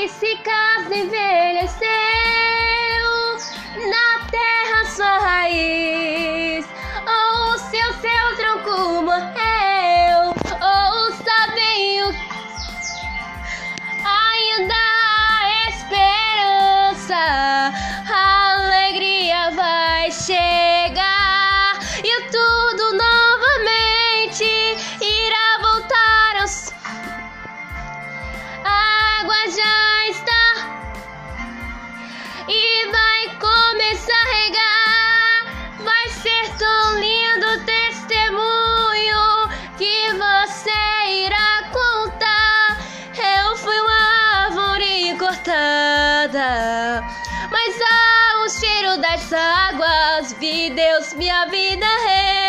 E se caso envelhecer. Mas Mas ao cheiro das águas vi Deus minha vida rei.